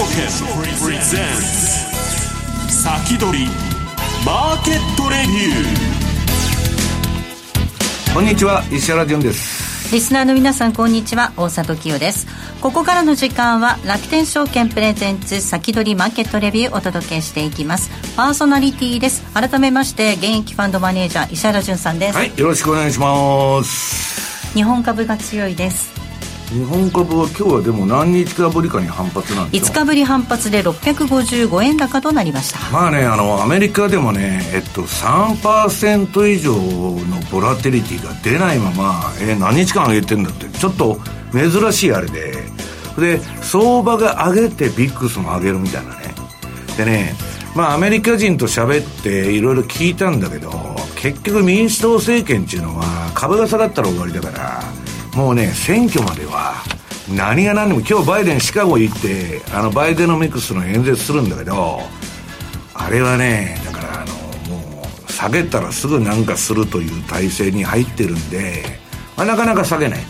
プレゼンツ先取りマーケットレビューこんにちは石原潤です。リスナーの皆さんこんにちは。大里清です。ここからの時間は楽天証券プレゼンツ先取りマーケットレビューお届けしていきます。パーソナリティです。改めまして現役ファンドマネージャー石原潤さんです。はいよろしくお願いします。日本株が強いです日本株は今日はでも何日かぶりかに反発なんですよ5日ぶり反発で655円高となりました。まあねあのアメリカでもねえっと3%以上のボラテリティが出ないまま、えー、何日間上げてんだって。ちょっと珍しいあれで。で相場が上げてビックスも上げるみたいなね。でねまあアメリカ人と喋っていろいろ聞いたんだけど結局民主党政権っていうのは株が下がったら終わりだからもうね、選挙までは、何が何でも、今日バイデンシカゴ行って、あの、バイデノミクスの演説するんだけど、あれはね、だからあの、もう、下げたらすぐなんかするという体制に入ってるんで、まあ、なかなか下げない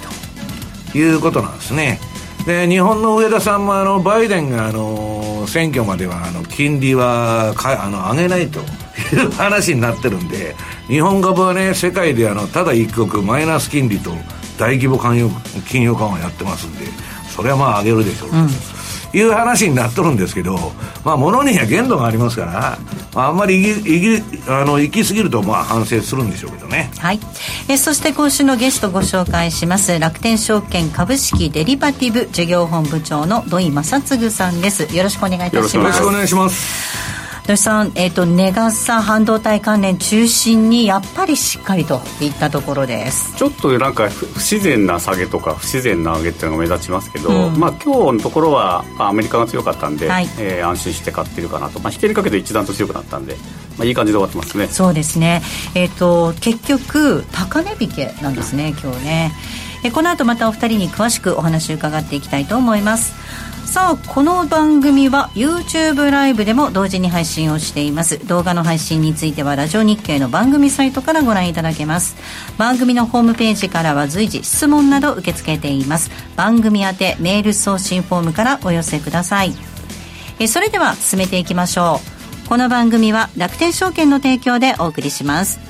ということなんですね。で、日本の上田さんもあの、バイデンがあの、選挙まではあの、金利はか、あの、上げないという話になってるんで、日本株はね、世界であの、ただ一国マイナス金利と、大規模金融金融緩和やってますんでそれはまあ上げるでしょう、うん、いう話になっとるんですけどまあ物には限度がありますから、まあ、あんまりいきいきあの行き過ぎるとまあ反省するんでしょうけどね。はい。えそして今週のゲストご紹介します。楽天証券株式デリバティブ事業本部長の土井正嗣さんです。よろしくお願いいたします。よろしくお願いします土井さん、えーと、値傘半導体関連中心にやっぱりしっかりといったところです。ちょっとなんか不自然な下げとか不自然な上げっていうのが目立ちますけど、うん、まあ今日のところはアメリカが強かったんで、はい、えー、安心して買ってるかなと、まあ、引けにかけて一段と強くなったんで、まあ、いい感じで終わってますね。そうですね、えーと、結局高値引けなんですね今日ね。えこの後またお二人に詳しくお話を伺っていきたいと思いますさあこの番組は YouTube ライブでも同時に配信をしています。動画の配信についてはラジオ日経の番組サイトからご覧いただけます。番組のホームページからは随時質問など受け付けています。番組宛てメール送信フォームからお寄せください。えそれでは進めていきましょう。この番組は楽天証券の提供でお送りします。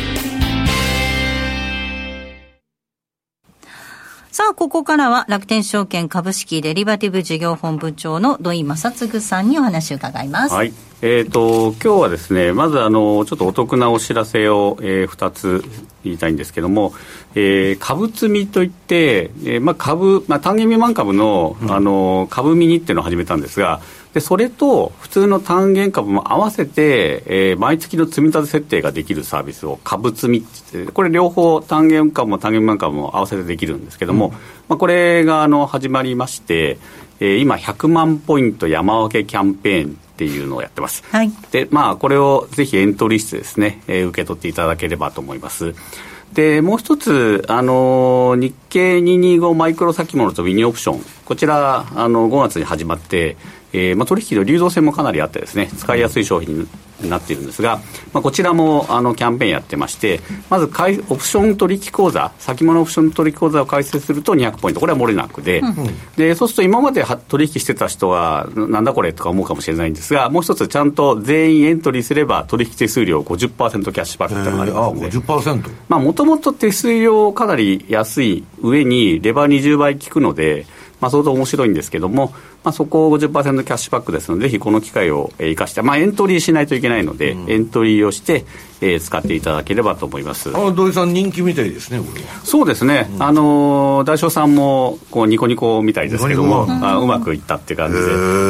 さあ、ここからは楽天証券株式デリバティブ事業本部長の土井正嗣さんにお話を伺います。はい。えっ、ー、と、今日はですね、まずあの、ちょっとお得なお知らせを、えー、2つ言いたいんですけども、えー、株積みといって、えー、まあ株、まあ単元未満株の、あの、株ミニっていうのを始めたんですが、でそれと普通の単元株も合わせて、えー、毎月の積み立て設定ができるサービスを株積みってこれ両方単元株も単元満株も合わせてできるんですけども、うん、まあ、これがあの始まりまして、えー、今100万ポイント山分けキャンペーンっていうのをやってます、はい、でまあこれをぜひエントリー室ですね、えー、受け取っていただければと思います。でもう一つ、あの日経225マイクロ先物とミニオプション、こちら、あの5月に始まって、えーまあ、取引の流動性もかなりあってですね使いやすい商品になっているんですが、まあ、こちらもあのキャンペーンやってましてまず買いオプション取引口座先物オプション取引口座を開設すると200ポイントこれは漏れなくでうん、でそうすると今まで取引してた人はなんだこれとか思うかもしれないんですがもう一つちゃんと全員エントリーすれば取引手数料50%キャッシュバックというのがありますので、えー、もともと手数料かなり安い上にレバー20倍効くのでまあ、相当面白いんですけども、まあ、そこを50%キャッシュバックですので、ぜひこの機会を生かして、まあ、エントリーしないといけないので、うん、エントリーをして、えー、使っていただければと思います。あ土井さん、人気みたいですね、そうですね、うん、あの大将さんもこうニコニコみたいですけども、あうまくいったって感じ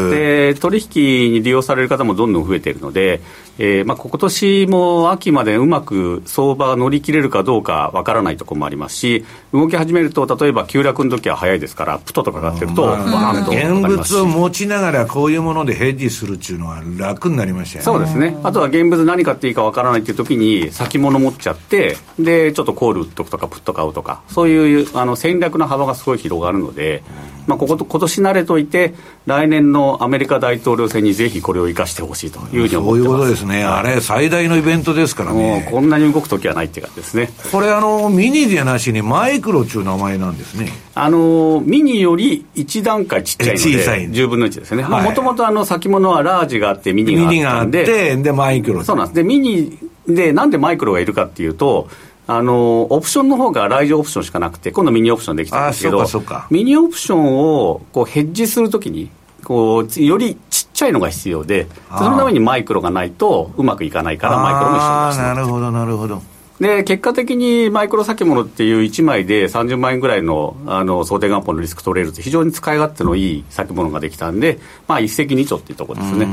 で。で、取引に利用される方もどんどん増えているので、えーまあ、今年も秋までうまく相場が乗り切れるかどうかわからないところもありますし、動き始めると、例えば急落の時は早いですから、プトとかかってると、まあ、現物を持ちながら、こういうものでヘッジするっていうのは楽になりましたよね。そうですねあとは現物何買っていいかわからないっていう時に、先物持っちゃって、で、ちょっとコール売っとくとか、プット買うとか、そういうあの戦略の幅がすごい広がるので、まあ、ここと今年慣れといて、来年のアメリカ大統領選にぜひこれを生かしてほしいというふうに思ってます。そういうことですね。あれ、最大のイベントですからね。こんなに動く時はないっていう感じですね。これ、あの、ミニでなしにマイクロという名前なんですね。あの、ミニより1段階ちっちゃいので、小さい10分の1ですね。もともとあの、先物はラージがあって、ミニがあってで、で、マイクロ。そうなんです。で、ミニで、なんでマイクロがいるかっていうと、あのオプションの方が来場オプションしかなくて、今度ミニオプションできたんですけど、ミニオプションをこうヘッジするときに、こうよりちっちゃいのが必要で、そのためにマイクロがないとうまくいかないから、マイクロも一緒になるほど、なるほど。で結果的にマイクロ先物っていう1枚で30万円ぐらいのあの想定元本のリスク取れると非常に使い勝手のいい先物ができたんで、まあ、一石二鳥っていうところですね。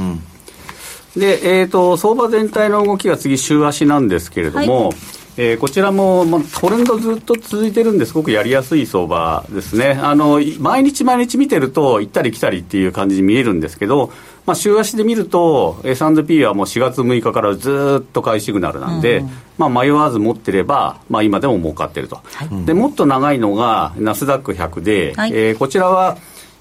で、えーと、相場全体の動きが次、週足なんですけれども、はい。えー、こちらも、まあ、トレンドずっと続いてるんですごくやりやすい相場ですね。あの毎日毎日見てると行ったり来たりっていう感じに見えるんですけど、まあ、週足で見ると S&P はもう4月6日からずっと買いシグナルなんで、うん、まあ、迷わず持ってれば、まあ、今でも儲かってると、はい、でもっと長いのがナスダック100で、はい、えー、こちらは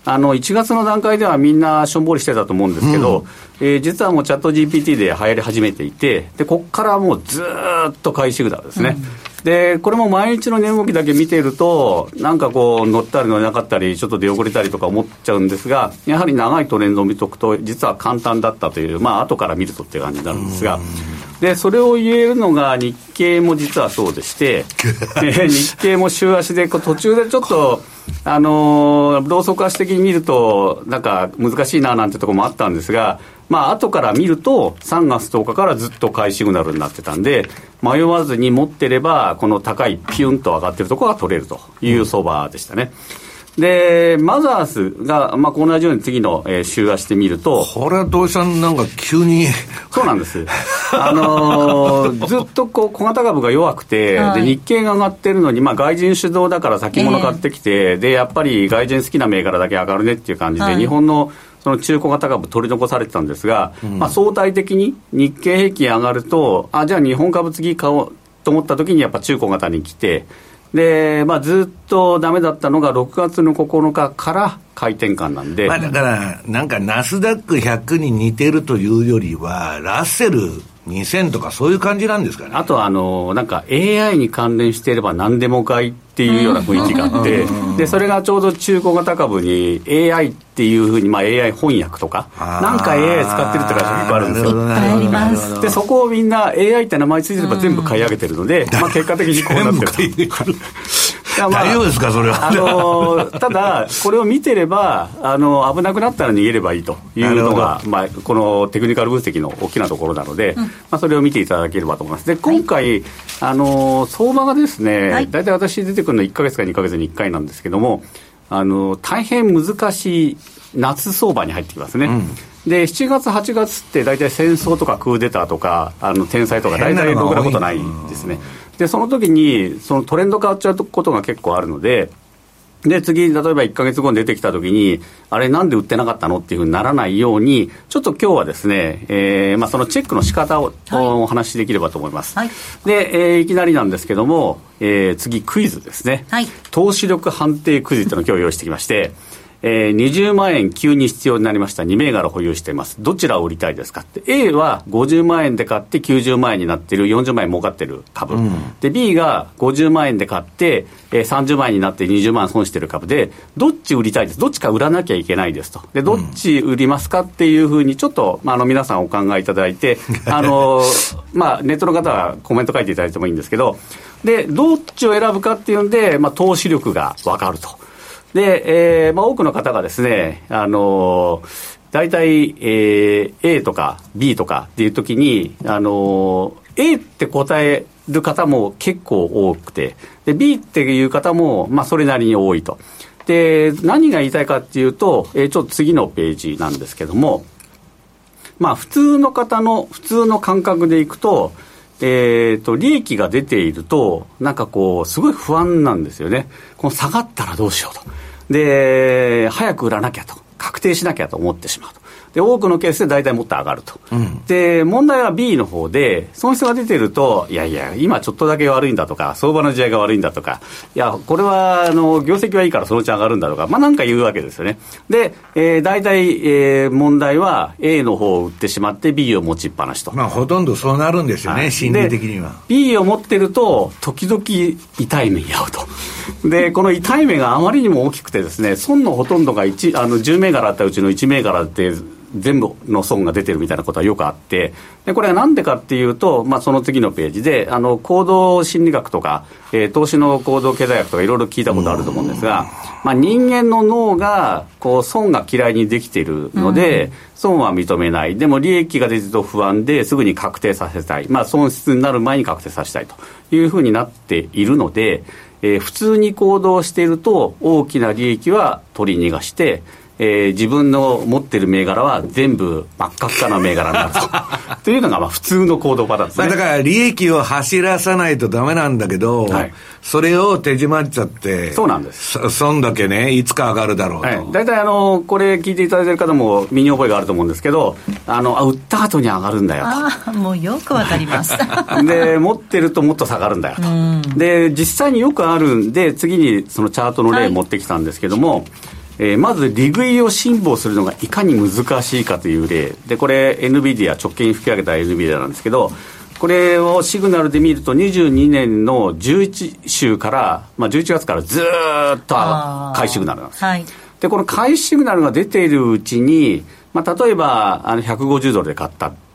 あの1月の段階ではみんなしょんぼりしてたと思うんですけど、うん、えー、実はもうチャット GPT で流行り始めていて、でここからもうずっと買いシグナルですね。うん。でこれも毎日の値動きだけ見ていると、なんかこう、乗ったり乗れなかったり、ちょっと出遅れたりとか思っちゃうんですが、やはり長いトレンドを見とくと、実は簡単だったという、まあ後から見るとっていう感じになるんですが、でそれを言えるのが、日経も実はそうでして、日経も週足で、途中でちょっと、あのー、ローソク足的に見ると、なんか難しいななんてところもあったんですが、まあ後から見ると、3月10日からずっと買いシグナルになってたんで、迷わずに持ってれば、この高いピュンと上がってるところが取れるという相場でしたね。で、マザーズが、まあ、同じように次の、えー、週足で見ると。これは土井さん、なんか急に。そうなんです。あのー、ずっとこう小型株が弱くて、はい、で日経が上がってるのに、まあ、外人主導だから先物買ってきて、えー、で、やっぱり外人好きな銘柄だけ上がるねっていう感じで、はい、日本のその中古型株取り残されてたんですが、うん、まあ、相対的に日経平均上がると、あ、じゃあ日本株次買おうと思った時にやっぱ中古型に来て、で、まあ、ずっとだめだったのが6月の9日から回転換なんで。まあ、だから、なんかナスダック100に似てるというよりは、ラッセル2000とかそういう感じなんですかね。あとは、あの、なんか AI に関連していれば何でも買いっていうような雰囲気があって、で、それがちょうど中古型株に AI っていうふうに、まあ AI 翻訳とか、なんか AI 使ってるって会社がいっぱいあるんですよ。あります。で、そこをみんな AI って名前ついてれば全部買い上げてるので、まあ結果的にこうなってる。まあ、大丈夫ですか、それは。あのただ、これを見てればあの、危なくなったら逃げればいいというのが、まあ、このテクニカル分析の大きなところなので、うん、まあ、それを見ていただければと思います。で今回、はい、あの相場がですね、大、体、私出てくるの1か月か2か月に1回なんですけども、あの大変難しい夏相場に入ってきますね。うんで7月、8月って大体戦争とかクーデターとかあの天災とか大体ろくなことないですね。でその時にそのトレンド変わっちゃうことが結構あるのでで、次、例えば1か月後に出てきたときに、あれ、なんで売ってなかったのっていうふうにならないように、ちょっと今日はですね、えーまあ、そのチェックの仕方を、はい、お話しできればと思います。はい、で、えー、いきなりなんですけども、えー、次、クイズですね。はい、投資力判定クイズというのを今日用意してきまして、えー、20万円急に必要になりました。2銘柄保有しています。どちらを売りたいですか？って。A は50万円で買って90万円になっている、40万円儲かってる株。うん、で、B が50万円で買って、えー、30万円になって20万損してる株で、どっち売りたいです？どっちか売らなきゃいけないですと。で、どっち売りますかっていうふうに、ちょっと、まあ、あの、皆さんお考えいただいて、あの、まあ、ネットの方はコメント書いていただいてもいいんですけど、で、どっちを選ぶかっていうんで、まあ、投資力がわかると。で、えーまあ、多くの方がですね、あのー、大体、えー、A とか B とかっていうときに、あのー、A って答える方も結構多くて、で B っていう方も、まあ、それなりに多いと。で、何が言いたいかっていうと、えー、ちょっと次のページなんですけども、まあ、普通の方の、普通の感覚でいくと、えーと、利益が出ていると、なんかこう、すごい不安なんですよね。この下がったらどうしようと。で、早く売らなきゃと。確定しなきゃと思ってしまうと。で、多くのケースで大体もっと上がると。うん、で、問題は B の方で、損失が出てると、いやいや、今ちょっとだけ悪いんだとか、相場の時代が悪いんだとか、いや、これは、あの、業績はいいからそのうち上がるんだとか、まあなんか言うわけですよね。で、えー、大体、えー、問題は A の方を売ってしまって B を持ちっぱなしと。まあほとんどそうなるんですよね、はい、心理的には。B を持ってると、時々痛い目に遭うと。で、この痛い目があまりにも大きくてですね、損のほとんどが1、あの、10銘柄あったうちの1銘柄って、全部の損が出てるみたいなことはよくあって、でこれはなんでかっていうと、まあ、その次のページで、あの行動心理学とか、えー、投資の行動経済学とかいろいろ聞いたことあると思うんですが、まあ、人間の脳がこう損が嫌いにできているので、損は認めない、でも利益が出ると不安ですぐに確定させたい、まあ、損失になる前に確定させたいというふうになっているので、えー、普通に行動していると大きな利益は取り逃がして、えー、自分の持ってる銘柄は全部真っ赤っかな銘柄になると というのがまあ普通の行動パターンですね。だから利益を走らさないとダメなんだけど、はい、それを手締まっちゃって、そうなんです。損だけね、いつか上がるだろうと。はい、大体あの、これ聞いていただいてる方も身に覚えがあると思うんですけど、あの、あ売った後に上がるんだよと。あもうよくわかります。で、持ってるともっと下がるんだよと。で、実際によくあるんで、次にそのチャートの例持ってきたんですけども、はいえー、まず利食いを辛抱するのがいかに難しいかという例。でこれ NVIDIA 直近吹き上げた NVIDIA なんですけどこれをシグナルで見ると22年の11週から、まあ、11月からずっと買いシグナルなんです、はい、でこの買いシグナルが出ているうちに、まあ、例えばあの150ドルで買った。と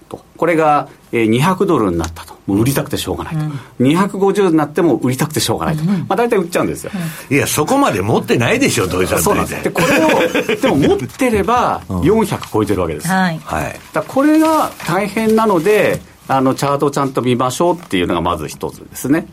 これが200ドルになったと。もう売りたくてしょうがないと、うん、250になっても売りたくてしょうがないと、うん、まあ、大体売っちゃうんですよ、いやそこまで持ってないでしょ土井さんそうなんです。でこれをでも持ってれば400超えてるわけです、はい、だこれが大変なのであのチャートをちゃんと見ましょうっていうのがまず一つですね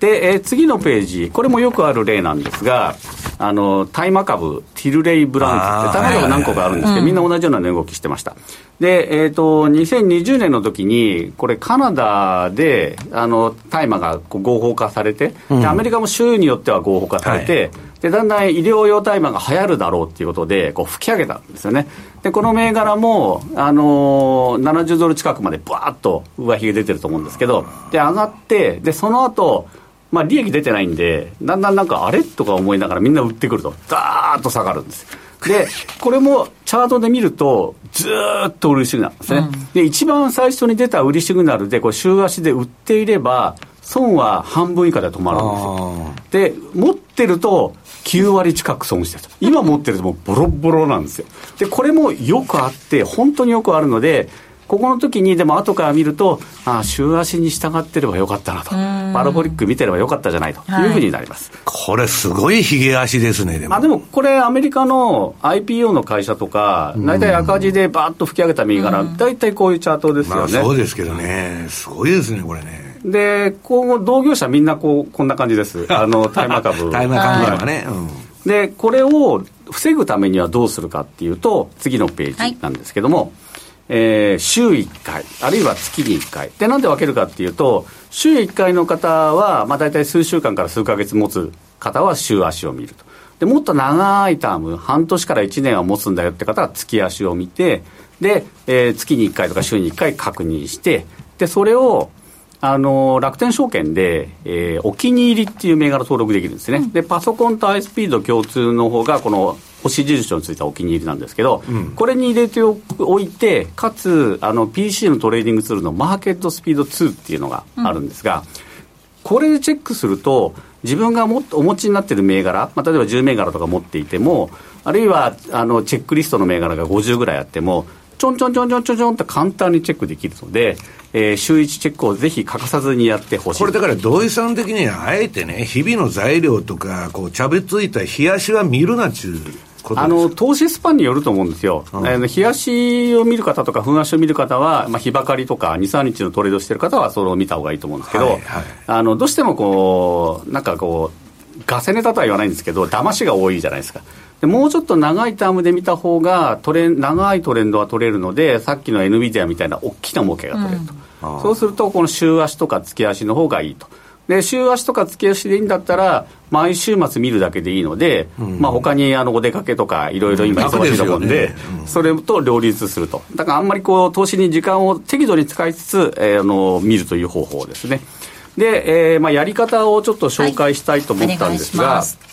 で、えー、次のページ、これもよくある例なんですが、あの大麻株、ティルレイ・ブラウンズって、大麻株何個かあるんですけど、みんな同じような値動きしてました。で、えっ、ー、と、2020年の時に、これ、カナダで、あの大麻が合法化されて、で、アメリカも州によっては合法化されて、はい。でだんだん医療用大麻が流行るだろうっていうことでこう吹き上げたんですよね。でこの銘柄も、あのー、70ドル近くまでぶわっと上髭出てると思うんですけどで上がってでその後まあ、利益出てないんで、だんだんなんか、あれとか思いながらみんな売ってくると、ダーッと下がるんです。で、これもチャートで見ると、ずっと売りシグナルですね、うん、で、一番最初に出た売りシグナルで、これ、週足で売っていれば、損は半分以下で止まるんですよ。で、持ってると、9割近く損してる今持ってるともうボロボロなんですよ。で、これもよくあって、本当によくあるので、ここの時にでも後から見ると、ああ、週足に従ってればよかったなと、パラボリック見てればよかったじゃないというふうになります、はい、これ、すごいひげ足ですね、でも。あでもこれ、アメリカの IPO の会社とか、大体赤字でばーっと吹き上げた右から大体こういうチャートですよね。まあ、そうですけどね、すごいですね、これね。で、こう同業者みんなこうこんな感じです、あの大麻株。大麻株はね、うん。でこれを防ぐためにはどうするかっていうと次のページなんですけども、はいえー、週1回、あるいは月に1回。で、なんで分けるかっていうと、週1回の方は、まあ大体数週間から数ヶ月持つ方は週足を見ると。でもっと長いターム、半年から1年は持つんだよって方は月足を見て、で、えー、月に1回とか週に1回確認して、で、それを、あの楽天証券で、えー、お気に入りっていう銘柄登録できるんですね、うん、でパソコンと iSpeed 共通の方がこの星印のついたお気に入りなんですけど、うん、これに入れておいてかつあの PC のトレーディングツールのマーケットスピード2っていうのがあるんですが、うん、これでチェックすると自分がもお持ちになっている銘柄、まあ、例えば10銘柄とか持っていてもあるいはあのチェックリストの銘柄が50ぐらいあってもちょんちょんちょんちょんちょんちょんって簡単にチェックできるので、えー、週1チェックをぜひ欠かさずにやってほしい。これだから土井さん的にはあえてね日々の材料とかこうちゃぶついた日足は見るなっちゅうあの投資スパンによると思うんですよ、冷やしを見る方とか、ふん足を見る方は、まあ、日ばかりとか、2、3日のトレードしてる方は、それを見た方がいいと思うんですけど、はいはい、あのどうしてもこう、なんかこう、ガセネタとは言わないんですけど、騙しが多いじゃないですか。でもうちょっと長いタームで見た方がトレ長いトレンドは取れるのでさっきの NVIDIA みたいな大きな儲けが取れると、うん、そうするとこの週足とか月足の方がいいと。で週足とか月足でいいんだったら毎週末見るだけでいいので、うん、まあ他にあのお出かけとかいろいろ今忙しいと思うんで、ね。うん、それと両立すると。だからあんまりこう投資に時間を適度に使いつつ、えー、あの見るという方法ですねで、えーまあ、やり方をちょっと紹介したいと思ったんですが、はい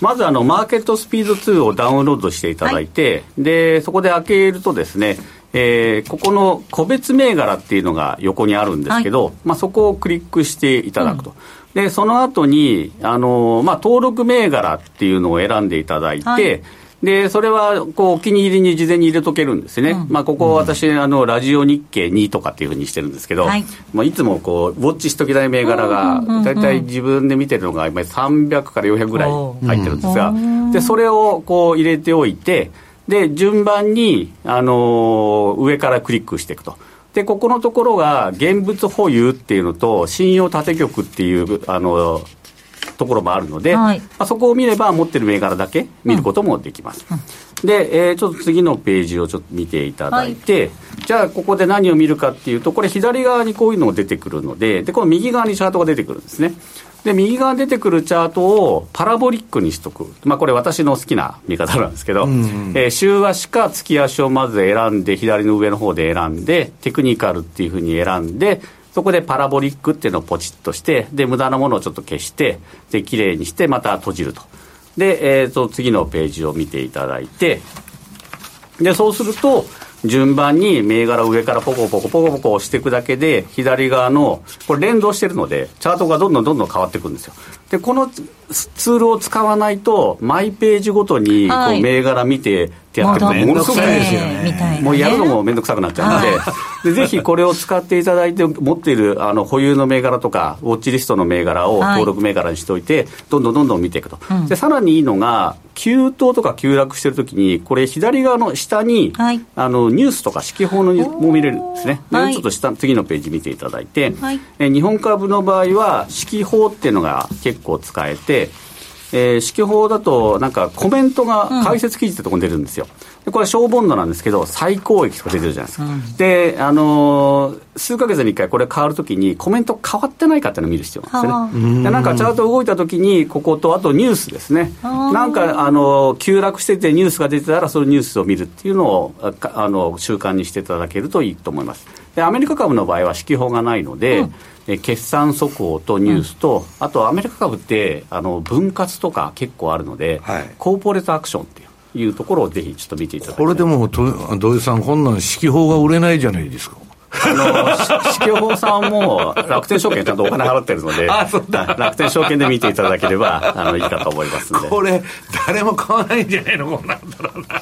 まずあのマーケットスピード2をダウンロードしていただいて、はい、でそこで開けるとですね、えー、ここの個別銘柄っていうのが横にあるんですけど、はい、まあ、そこをクリックしていただくと。うん。でその後にあのまあ、登録銘柄っていうのを選んでいただいて、はい、でそれはこうお気に入りに事前に入れとけるんですね、うん、まあ、ここ私、あのラジオ日経2とかっていうふうにしてるんですけど、はい、まあ、いつもこうウォッチしときたい銘柄が、大体自分で見てるのが今300から400ぐらい入ってるんですが、でそれをこう入れておいて、で順番に、あのー、上からクリックしていくと。でここのところが現物保有っていうのと信用縦局っていうあのところもあるので、はい、まあ、そこを見れば持ってる銘柄だけ見ることもできます、うん。うん、で、えー、ちょっと次のページをちょっと見ていただいて、はい、じゃあここで何を見るかっていうとこれ左側にこういうのが出てくるのででこの右側にチャートが出てくるんですね。で右側に出てくるチャートをパラボリックにしとく、まあ、これ私の好きな見方なんですけど、うんうん、えー、週足か月足をまず選んで左の上の方で選んでテクニカルっていうふうに選んでそこでパラボリックっていうのをポチッとして、で、無駄なものをちょっと消して、で、綺麗にして、また閉じると。で、えっ、ー、と、次のページを見ていただいて、で、そうすると、順番に銘柄上からポコポコポコポコ押していくだけで、左側の、これ連動してるので、チャートがどんどんどんどん変わっていくんですよ。で、このツールを使わないと、マイページごとにこう銘柄見てってやってもものすごくですよね。もうやるのも面倒くさくなっちゃうので、でぜひこれを使っていただいて、持っているあの保有の銘柄とか、ウォッチリストの銘柄を登録銘柄にしておいて、どんどんどんどん見ていくと。で、さらにいいのが、急騰とか急落してるときに、これ、左側の下に、はい、あのニュースとか指揮法のも見れるんですね。はい、ちょっと下次のページ見ていただいて、はい、え日本株の場合は、指揮法っていうのが結構使えて、えー、指揮法だと、なんかコメントが解説記事ってとこに出るんですよ。でこれは小ボンドなんですけど、最高益とか出てるじゃないですか。うん、で、あのー、数か月に1回これ変わるときにコメント変わってないかっていうのを見る必要なんですね。で、なんかチャート動いたときに、ここと、あとニュースですね。なんか、あのー、急落しててニュースが出てたら、そのニュースを見るっていうのを、あの、習慣にしていただけるといいと思います。で、アメリカ株の場合は指揮法がないので、うんえ決算速報とニュースと、うん、あとアメリカ株ってあの分割とか結構あるので、はい、コーポレートアクションっていうところをぜひちょっと見ていただきこれでも土井さんこんなん指揮法が売れないじゃないですか。あの、指揮法さんも楽天証券ちゃんとお金払ってるので、楽天証券で見ていただければ、あの、いいかと思いますんで。これ、誰も買わないんじゃないのこんなんだろうな。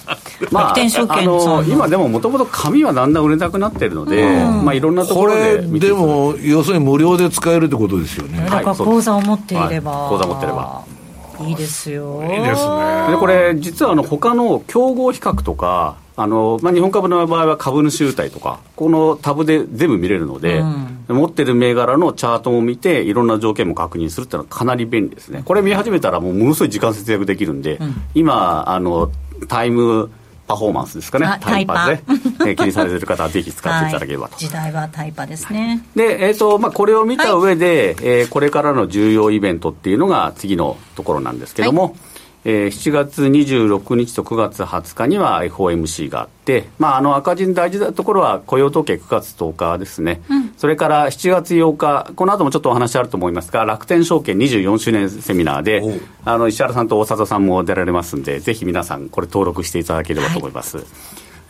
まあ、楽天証券あの今でももともと紙はだんだん売れなくなってるので、まあいろんなところでこれでも要するに無料で使えるってことですよね。だから口座を持っていれば、はい、口座持ってればいいですよ。いいですね。でこれ実はあの他の競合比較とかあのまあ、日本株の場合は株主優待とか、このタブで全部見れるので、うん、持ってる銘柄のチャートも見て、いろんな条件も確認するっていうのはかなり便利ですね。これ見始めたらもうものすごい時間節約できるんで、うん、今あの、タイムパフォーマンスですかね、タイパで、え気にされてる方はぜひ使っていただければと。はい、時代はタイパですね。で、えっ、ー、と、まあ、これを見た上で、はい、えー、これからの重要イベントっていうのが次のところなんですけども、はいえー、7月26日と9月20日には FOMC があって、まあ、あの赤字の大事なところは雇用統計9月10日ですね、うん、それから7月8日、この後もちょっとお話あると思いますが、楽天証券24周年セミナーで、あの石原さんと大里さんも出られますんで、ぜひ皆さん、これ、登録していただければと思います。はい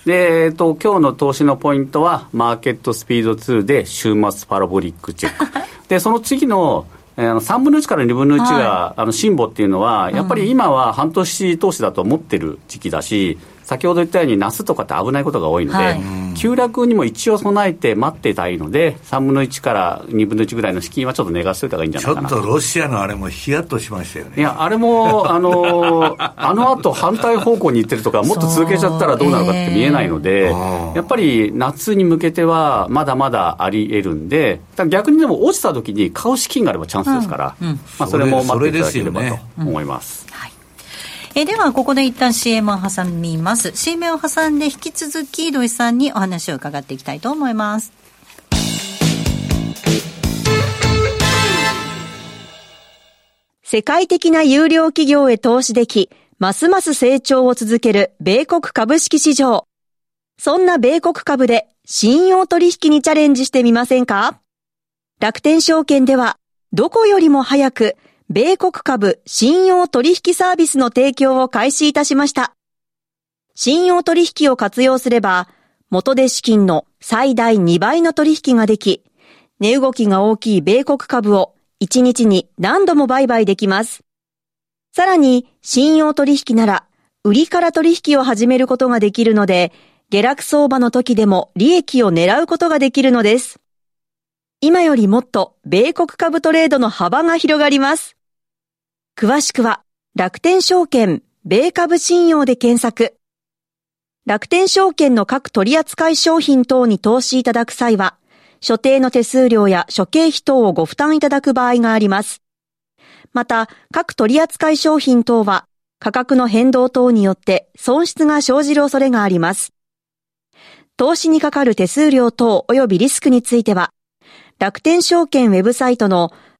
で、えっと、今日の投資のポイントは、マーケットスピード2で週末パラボリックチェック。で、その次のえー、3分の1から2分の1が、はい、あの辛抱っていうのは、やっぱり今は半年投資だと思ってる時期だし、先ほど言ったように、夏とかって危ないことが多いので、はい、急落にも一応備えて待ってたいので、3分の1から2分の1ぐらいの資金はちょっと寝かしといた方がいいんじゃないかな。ちょっとロシアのあれもヒヤッとしましたよね。いや、あれも、あの、あの後反対方向に行ってるとか、もっと続けちゃったらどうなるかって見えないので、えー、やっぱり夏に向けてはまだまだあり得るんで、逆にでも落ちた時に買う資金があればチャンスですから、うん。うん、まあ、それも待っていただければと思います。はいえでは、ここで一旦 CM を挟みます。CM を挟んで引き続き土井さんにお話を伺っていきたいと思います。世界的な有料企業へ投資でき、ますます成長を続ける米国株式市場。そんな米国株で信用取引にチャレンジしてみませんか？楽天証券では、どこよりも早く米国株信用取引サービスの提供を開始いたしました。信用取引を活用すれば、元で資金の最大2倍の取引ができ、値動きが大きい米国株を1日に何度も売買できます。さらに、信用取引なら、売りから取引を始めることができるので、下落相場の時でも利益を狙うことができるのです。今よりもっと米国株トレードの幅が広がります。詳しくは、楽天証券、米株信用で検索。楽天証券の各取扱商品等に投資いただく際は、所定の手数料や諸経費等をご負担いただく場合があります。また、各取扱商品等は、価格の変動等によって損失が生じる恐れがあります。投資にかかる手数料等及びリスクについては、楽天証券ウェブサイトの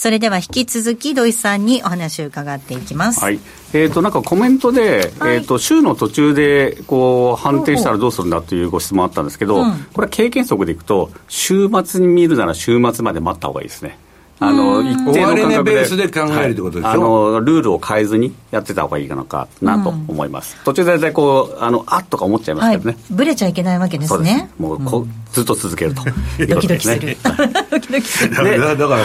それでは引き続き土井さんにお話を伺っていきます。はい。えっ、ー、と、なんかコメントで、はい、えっ、ー、と、週の途中で、こう、判定したらどうするんだというご質問あったんですけど、うん、これは経験則でいくと、週末に見るなら週末まで待った方がいいですね。あの一定の価格でベースで考えるってことでしょ、はい、あのルールを変えずにやってた方がいいのかなと思います、うん、途中で大体こうあのあっとか思っちゃいますけどね、はい、ぶれちゃいけないわけですね。もうこ、うん、ずっと続けると。ドキドキする。ドキドキする。だから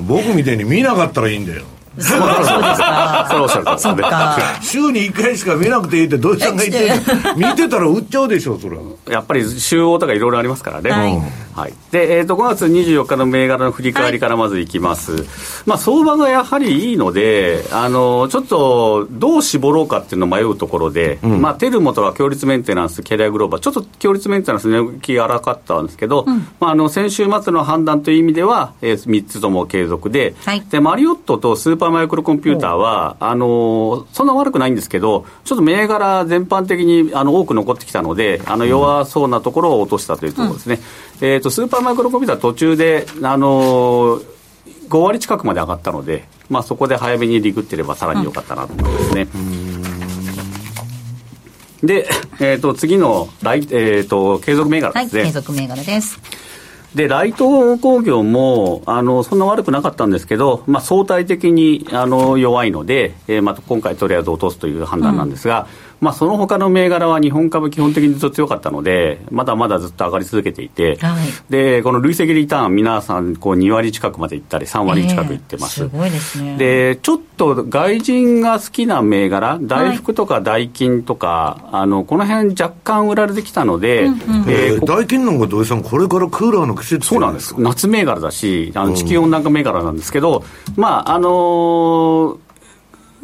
僕みたいに見なかったらいいんだよそうですか。そうおっしゃるとそか。週に1回しか見なくていいって土井さんが言って見てたら売っちゃうでしょ、それは。やっぱり週応とかいろいろありますからね。はい。はい、で、えっ、ー、と、5月24日の銘柄の振り返りからまずいきます。はい、まあ、相場がやはりいいので、あの、ちょっと、どう絞ろうかっていうのを迷うところで、うん、まあ、テルモとか強烈メンテナンス、キャリアグローバー、ちょっと強烈メンテナンス値動き荒かったんですけど、うん、まあ、あの、先週末の判断という意味では、えー、3つとも継続で、はい、で、マリオットとスーパーマイクロコンピューターは、あの、そんな悪くないんですけど、ちょっと銘柄全般的にあの多く残ってきたので、あの弱そうなところを落としたというところですね。うんえーと、スーパーマイクロコンピューター途中で、あのー、5割近くまで上がったので、まあ、そこで早めにリグってればさらに良かったなと思いますね。で、えーと、次の来、えーと、継続銘柄ですね。はい、継続銘柄です。で、ライト工業も、あの、そんな悪くなかったんですけど、まあ、相対的に、あの、弱いので、えー、まあ、今回とりあえず落とすという判断なんですが、うんまあ、その他の銘柄は日本株基本的にずっと強かったので、まだまだずっと上がり続けていて、はい、でこの累積リターン、皆さんこう2割近くまでいったり、3割近くいってます。えー、すごいですね。でちょっと外人が好きな銘柄、大福とか大金とか、はい、あのこの辺若干売られてきたので、うんうん。えー、大金なんか土井さん、これからクーラーのそうなんです、夏銘柄だし、あの地球温暖化銘柄なんですけど、うん、まああのー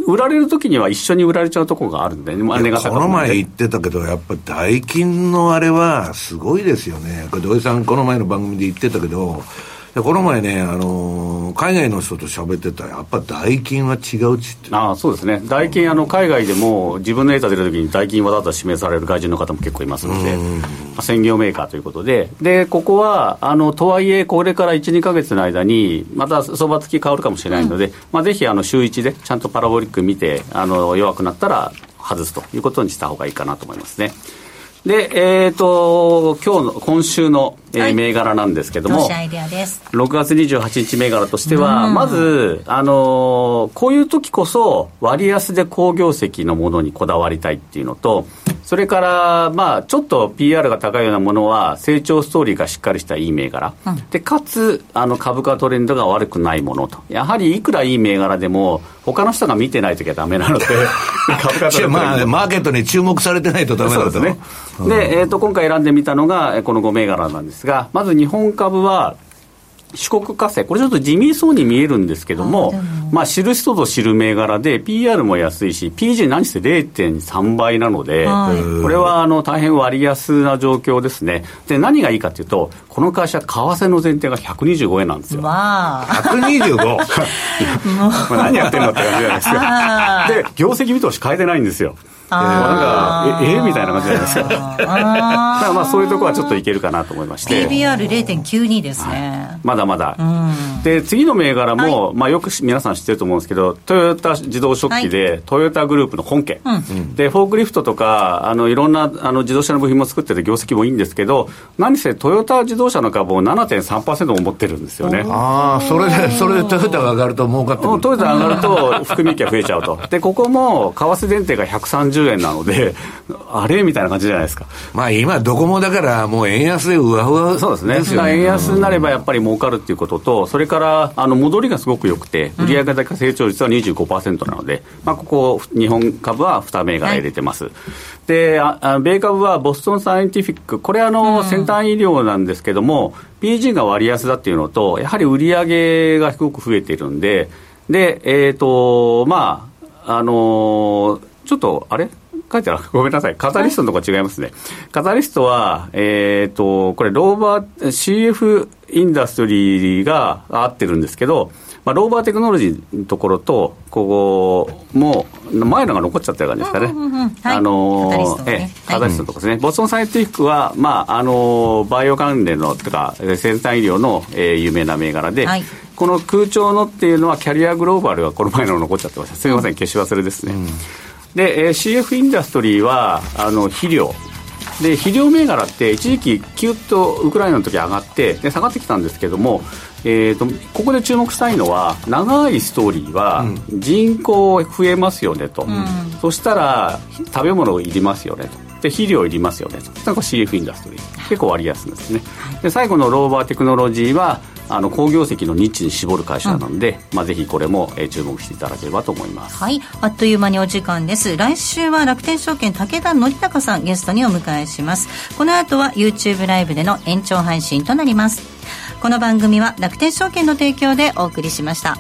売られる時には一緒に売られちゃうところがあるんで、ね、まあ、この前言ってたけど、やっぱダイキンのあれはすごいですよね。これ土井さんこの前の番組で言ってたけど、この前ね、あのー、海外の人と喋ってたら、やっぱ代金は違うっつって。あそうですね、代金、あの海外でも自分のデータ出るときに代金わざわざ指名される外人の方も結構いますので、まあ、専業メーカーということで、でここはあのとはいえ、これから1、2か月の間に、また相場付き変わるかもしれないので、うん、まあ、ぜひあの週1でちゃんとパラボリック見て、あの弱くなったら外すということにした方がいいかなと思いますね。で、えっ、ー、と、今日の、今週の、えー、はい、銘柄なんですけども、6月28日銘柄としては、まず、あのー、こういう時こそ、割安で好業績のものにこだわりたいっていうのと、それから、まあ、ちょっと PR が高いようなものは、成長ストーリーがしっかりしたいい銘柄、うん、でかつあの株価トレンドが悪くないものと、やはりいくらいい銘柄でも、他の人が見てないときはだめなので、株価トレンド まあ、マーケットに注目されてないとだめだと。ね。で、えーと、今回選んでみたのが、この5銘柄なんですが、まず日本株は、四国火星、これちょっと地味そうに見えるんですけども、まあ、知る人ぞ知る銘柄で、PR も安いし、PG 何して0.3倍なので、これはあの大変割安な状況ですね。で、何がいいかというと、この会社、為替の前提が125円なんですよ。わあ。125? 何やってんのって感じじゃないですか。で、業績見通し変えてないんですよ。なんか、え、えみたいな感じじゃないですか。だからまあそういうところはちょっといけるかなと思いまして。PBR0.92 ですね、はい。まだまだ。で、次の銘柄も、はい、まあよく皆さん知ってると思うんですけど、トヨタ自動食器で、はい、トヨタグループの本家、うん、で、フォークリフトとか、あの、いろんなあの自動車の部品も作ってて業績もいいんですけど、何せトヨタ自動車の株を7.3%も持ってるんですよね。ああ、それで、それでトヨタが上がると儲かってくる。トヨタが上がると含み益が増えちゃうと。で、ここも、為替前提が130 1円なので、あれみたいな感じじゃないですか。まあ今、どこもだから、もう円安でうわうわ、そうですね、すね。円安になればやっぱり儲かるっていうことと、それからあの戻りがすごく良くて、売上高成長率は25%なので、まあ、ここ、日本株は2銘柄入れてます。はい、であ、米株はボストンサイエンティフィック、これあの、先端医療なんですけども、PG が割安だっていうのと、やはり売上がすごく増えているんで、で、えっ、ー、と、まあ、あのーちょっと、あれ？書いてある？ごめんなさい。カタリストのとこ違いますね。カタリストは、えっ、ー、と、これ、ローバー、CF インダストリーが合ってるんですけど、まあ、ローバーテクノロジーのところと、ここも、前のが残っちゃった感じですかね。あのー、えカタリストのとこですね。ボストンサイエンティフィックは、まあ、あのー、バイオ関連の、とか、先端医療の、えー、有名な銘柄で、はい、この空調のっていうのは、キャリアグローバルがこの前の残っちゃってました。すみません、消し忘れですね。うんで、えー、CF インダストリーはあの肥料。で肥料銘柄って一時期キュッとウクライナの時上がってで下がってきたんですけども、えーと、ここで注目したいのは長いストーリーは人口増えますよねと、うん、そしたら食べ物いりますよねと。で肥料いりますよねと。なんか CF インダストリー結構割安ですね。で最後のローバーテクノロジーはあの工業績のニッチに絞る会社なので、うん、まあ、ぜひこれも、えー、注目していただければと思います。はい。あっという間にお時間です。来週は楽天証券武田則孝さんゲストにお迎えします。この後は YouTube ライブでの延長配信となります。この番組は楽天証券の提供でお送りしました。